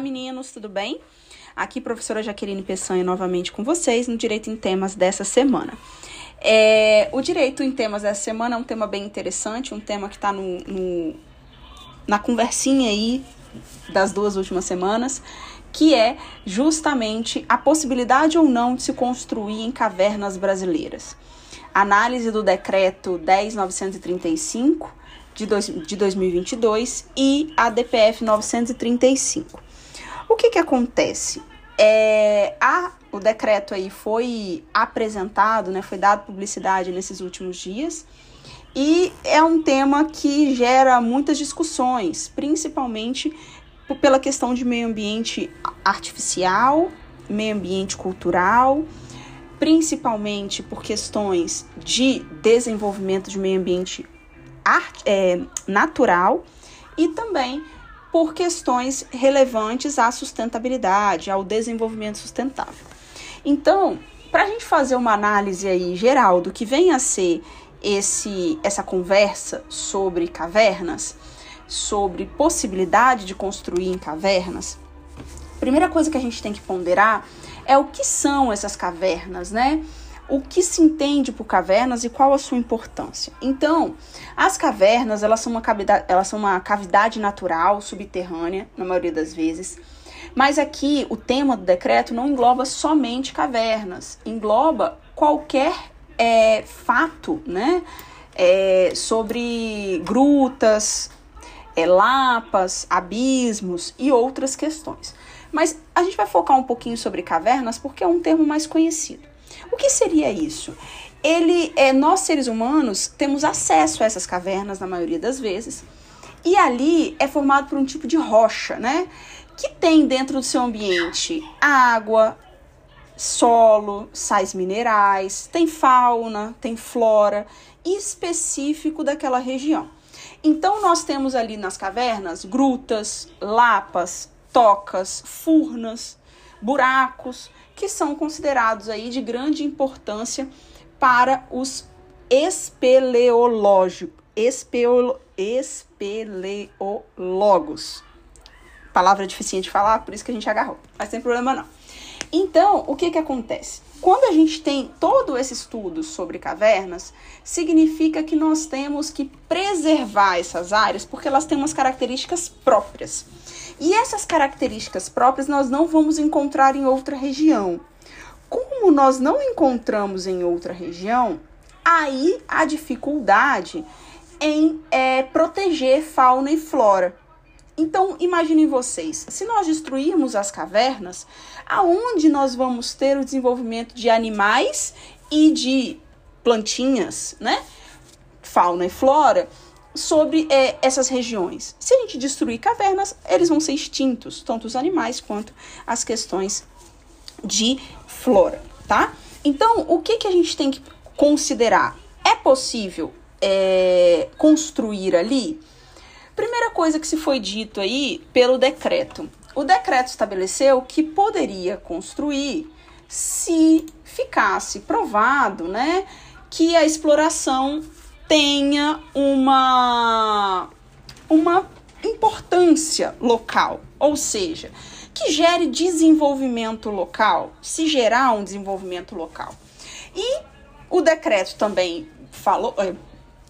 Meninos, tudo bem? Aqui, professora Jaqueline Peçanha, novamente com vocês no Direito em Temas dessa semana. É, o Direito em Temas dessa semana é um tema bem interessante, um tema que está no, no, na conversinha aí das duas últimas semanas, que é justamente a possibilidade ou não de se construir em cavernas brasileiras. Análise do decreto 10935 de, dois, de 2022 e a DPF 935. O que que acontece? É, a, o decreto aí foi apresentado, né, foi dado publicidade nesses últimos dias e é um tema que gera muitas discussões, principalmente pela questão de meio ambiente artificial, meio ambiente cultural, principalmente por questões de desenvolvimento de meio ambiente art, é, natural e também por questões relevantes à sustentabilidade, ao desenvolvimento sustentável. Então, para a gente fazer uma análise aí geral do que vem a ser esse, essa conversa sobre cavernas, sobre possibilidade de construir em cavernas, a primeira coisa que a gente tem que ponderar é o que são essas cavernas, né? O que se entende por cavernas e qual a sua importância. Então, as cavernas, elas são uma cavidade, elas são uma cavidade natural subterrânea, na maioria das vezes. Mas aqui o tema do decreto não engloba somente cavernas, engloba qualquer é, fato, né? É, sobre grutas, é, lapas, abismos e outras questões. Mas a gente vai focar um pouquinho sobre cavernas porque é um termo mais conhecido. O que seria isso? Ele, é, nós seres humanos temos acesso a essas cavernas na maioria das vezes, e ali é formado por um tipo de rocha, né? Que tem dentro do seu ambiente água, solo, sais minerais, tem fauna, tem flora específico daquela região. Então nós temos ali nas cavernas grutas, lapas, tocas, furnas, buracos que são considerados aí de grande importância para os espeleológicos, espeolo, espeleologos. Palavra difícil de falar, por isso que a gente agarrou. Mas sem problema não. Então, o que que acontece? Quando a gente tem todo esse estudo sobre cavernas, significa que nós temos que preservar essas áreas porque elas têm umas características próprias. E essas características próprias nós não vamos encontrar em outra região. Como nós não encontramos em outra região, aí a dificuldade em é, proteger fauna e flora. Então, imaginem vocês, se nós destruirmos as cavernas, aonde nós vamos ter o desenvolvimento de animais e de plantinhas, né? Fauna e flora sobre é, essas regiões. Se a gente destruir cavernas, eles vão ser extintos, tanto os animais quanto as questões de flora, tá? Então, o que, que a gente tem que considerar? É possível é, construir ali? Primeira coisa que se foi dito aí pelo decreto. O decreto estabeleceu que poderia construir se ficasse provado, né, que a exploração tenha uma, uma importância local, ou seja, que gere desenvolvimento local, se gerar um desenvolvimento local. E o decreto também falou, eh,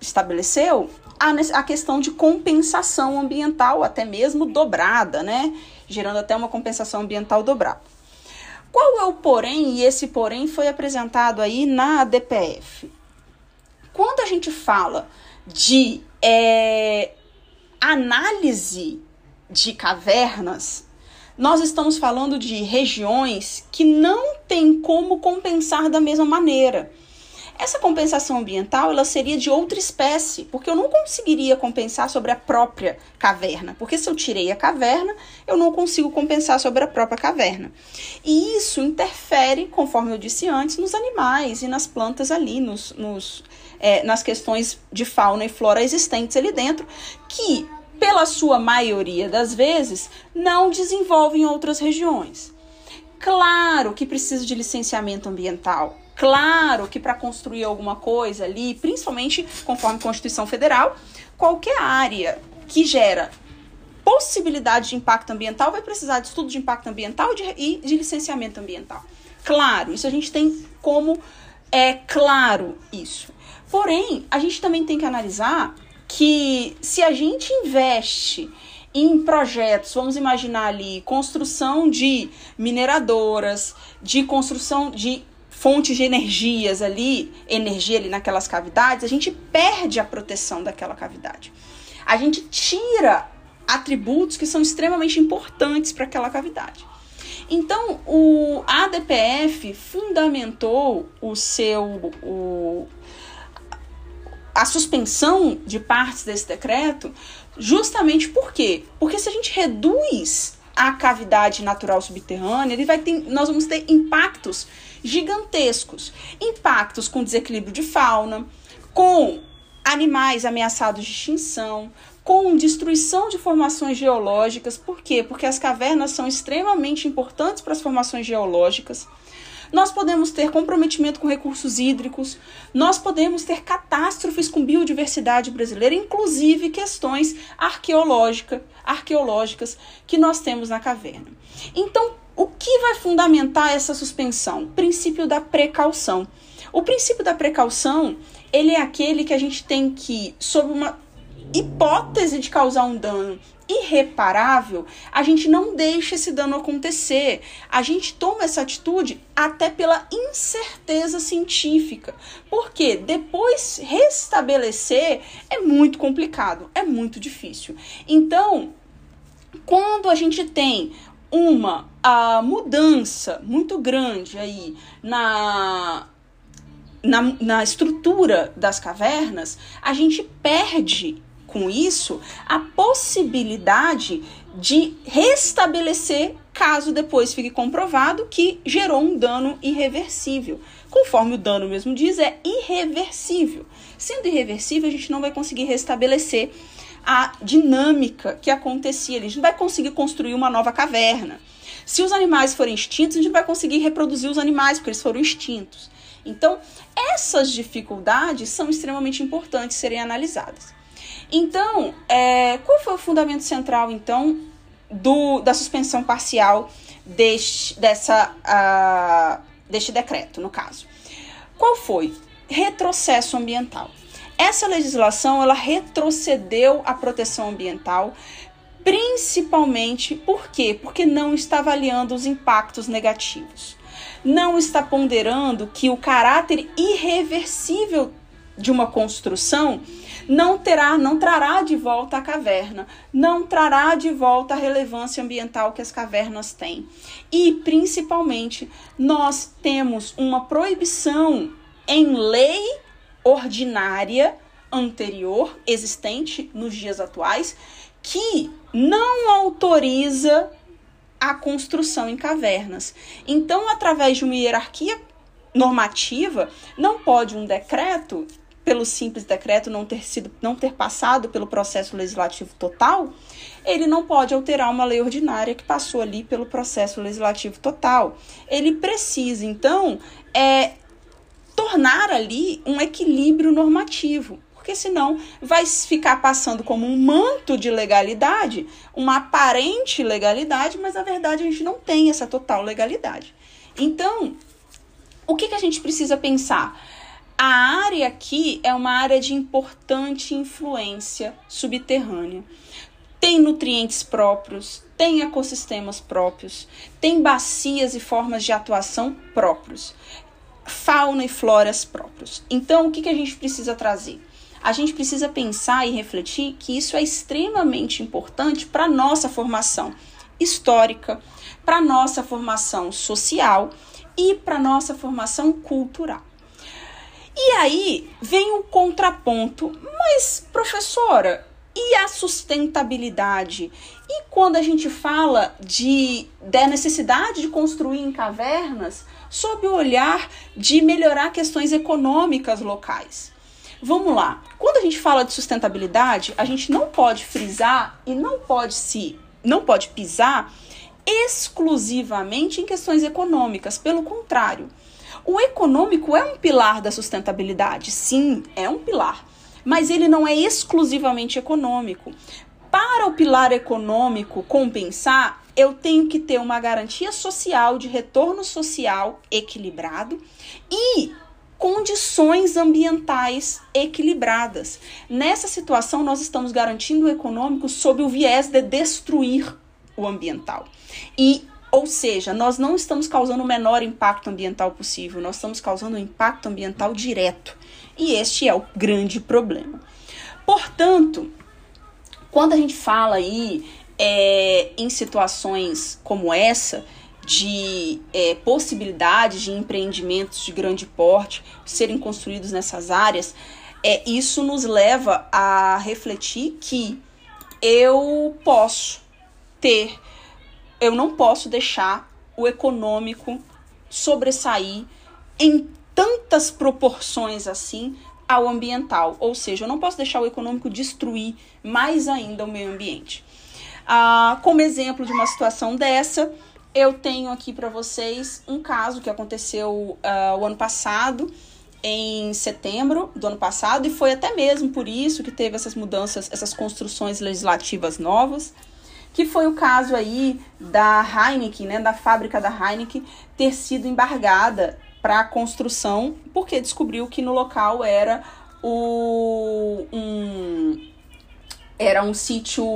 estabeleceu a, a questão de compensação ambiental, até mesmo dobrada, né? Gerando até uma compensação ambiental dobrada. Qual é o porém? E esse porém foi apresentado aí na DPF. Quando a gente fala de é, análise de cavernas, nós estamos falando de regiões que não tem como compensar da mesma maneira. Essa compensação ambiental ela seria de outra espécie, porque eu não conseguiria compensar sobre a própria caverna, porque se eu tirei a caverna, eu não consigo compensar sobre a própria caverna. E isso interfere, conforme eu disse antes, nos animais e nas plantas ali, nos, nos é, nas questões de fauna e flora existentes ali dentro, que, pela sua maioria das vezes, não desenvolvem em outras regiões. Claro que precisa de licenciamento ambiental. Claro que para construir alguma coisa ali, principalmente conforme a Constituição Federal, qualquer área que gera possibilidade de impacto ambiental vai precisar de estudo de impacto ambiental e de licenciamento ambiental. Claro, isso a gente tem como é claro isso. Porém, a gente também tem que analisar que se a gente investe em projetos, vamos imaginar ali, construção de mineradoras, de construção de fontes de energias ali, energia ali naquelas cavidades, a gente perde a proteção daquela cavidade. A gente tira atributos que são extremamente importantes para aquela cavidade. Então, o ADPF fundamentou o seu o, a suspensão de partes desse decreto justamente por quê? Porque se a gente reduz a cavidade natural subterrânea, ele vai ter, nós vamos ter impactos gigantescos, impactos com desequilíbrio de fauna, com animais ameaçados de extinção, com destruição de formações geológicas. Por quê? Porque as cavernas são extremamente importantes para as formações geológicas. Nós podemos ter comprometimento com recursos hídricos, nós podemos ter catástrofes com biodiversidade brasileira, inclusive questões arqueológica, arqueológicas que nós temos na caverna. Então, o que vai fundamentar essa suspensão? O princípio da precaução. O princípio da precaução, ele é aquele que a gente tem que, sob uma hipótese de causar um dano irreparável, a gente não deixa esse dano acontecer. A gente toma essa atitude até pela incerteza científica. Porque depois restabelecer é muito complicado, é muito difícil. Então, quando a gente tem uma a mudança muito grande aí na na, na estrutura das cavernas, a gente perde com isso a possibilidade de restabelecer caso depois fique comprovado que gerou um dano irreversível. Conforme o dano mesmo diz, é irreversível. Sendo irreversível, a gente não vai conseguir restabelecer a dinâmica que acontecia. A gente não vai conseguir construir uma nova caverna. Se os animais forem extintos, a gente não vai conseguir reproduzir os animais, porque eles foram extintos. Então, essas dificuldades são extremamente importantes serem analisadas. Então, é, qual foi o fundamento central, então, do, da suspensão parcial deste, dessa, uh, deste decreto, no caso? Qual foi? Retrocesso ambiental. Essa legislação, ela retrocedeu a proteção ambiental, principalmente por quê? Porque não está avaliando os impactos negativos. Não está ponderando que o caráter irreversível de uma construção não terá, não trará de volta a caverna, não trará de volta a relevância ambiental que as cavernas têm. E principalmente, nós temos uma proibição em lei ordinária anterior existente nos dias atuais que não autoriza a construção em cavernas. Então, através de uma hierarquia normativa, não pode um decreto pelo simples decreto não ter sido não ter passado pelo processo legislativo total, ele não pode alterar uma lei ordinária que passou ali pelo processo legislativo total. Ele precisa, então, é tornar ali um equilíbrio normativo, porque senão vai ficar passando como um manto de legalidade, uma aparente legalidade, mas na verdade a gente não tem essa total legalidade. Então, o que, que a gente precisa pensar? A área aqui é uma área de importante influência subterrânea. Tem nutrientes próprios, tem ecossistemas próprios, tem bacias e formas de atuação próprios, fauna e floras próprios. Então, o que, que a gente precisa trazer? A gente precisa pensar e refletir que isso é extremamente importante para a nossa formação histórica, para a nossa formação social e para a nossa formação cultural. E aí vem um contraponto. Mas, professora, e a sustentabilidade? E quando a gente fala de da necessidade de construir em cavernas sob o olhar de melhorar questões econômicas locais? Vamos lá. Quando a gente fala de sustentabilidade, a gente não pode frisar e não pode se não pode pisar exclusivamente em questões econômicas, pelo contrário. O econômico é um pilar da sustentabilidade, sim, é um pilar, mas ele não é exclusivamente econômico. para o pilar econômico compensar, eu tenho que ter uma garantia social de retorno social equilibrado e condições ambientais equilibradas. Nessa situação, nós estamos garantindo o econômico sob o viés de destruir o ambiental. E ou seja, nós não estamos causando o menor impacto ambiental possível, nós estamos causando um impacto ambiental direto. E este é o grande problema. Portanto, quando a gente fala aí é, em situações como essa, de é, possibilidades de empreendimentos de grande porte serem construídos nessas áreas, é, isso nos leva a refletir que eu posso ter, eu não posso deixar o econômico sobressair em tantas proporções assim ao ambiental, ou seja, eu não posso deixar o econômico destruir mais ainda o meio ambiente. Ah, como exemplo de uma situação dessa, eu tenho aqui para vocês um caso que aconteceu uh, o ano passado, em setembro do ano passado, e foi até mesmo por isso que teve essas mudanças, essas construções legislativas novas, que foi o caso aí da Heineken, né, da fábrica da Heineken, ter sido embargada para a construção, porque descobriu que no local era o, um, era um sítio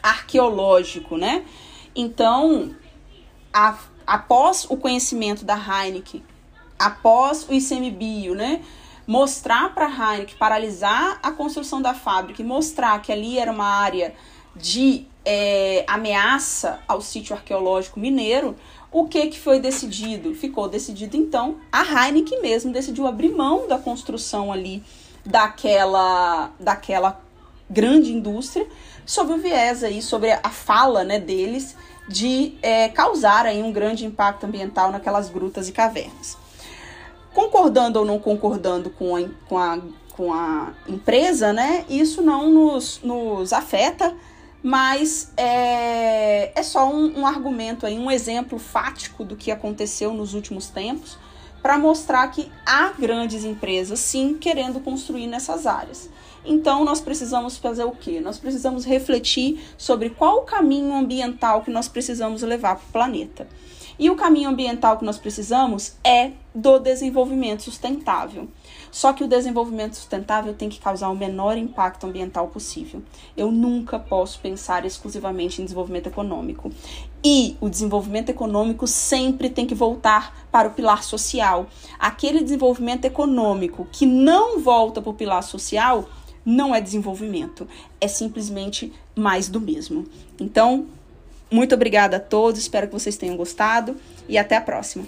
arqueológico, né? Então, a, após o conhecimento da Heineken, após o ICMBio, né, mostrar para a Heineken, paralisar a construção da fábrica e mostrar que ali era uma área de é, ameaça ao sítio arqueológico mineiro, o que, que foi decidido? Ficou decidido, então, a Heineken mesmo decidiu abrir mão da construção ali daquela, daquela grande indústria, sob o viés aí, sobre a fala né, deles, de é, causar aí um grande impacto ambiental naquelas grutas e cavernas. Concordando ou não concordando com a, com a, com a empresa, né, isso não nos, nos afeta, mas é, é só um, um argumento aí, um exemplo fático do que aconteceu nos últimos tempos, para mostrar que há grandes empresas sim querendo construir nessas áreas. Então, nós precisamos fazer o quê? Nós precisamos refletir sobre qual o caminho ambiental que nós precisamos levar para o planeta. E o caminho ambiental que nós precisamos é do desenvolvimento sustentável. Só que o desenvolvimento sustentável tem que causar o menor impacto ambiental possível. Eu nunca posso pensar exclusivamente em desenvolvimento econômico. E o desenvolvimento econômico sempre tem que voltar para o pilar social. Aquele desenvolvimento econômico que não volta para o pilar social não é desenvolvimento, é simplesmente mais do mesmo. Então, muito obrigada a todos, espero que vocês tenham gostado e até a próxima.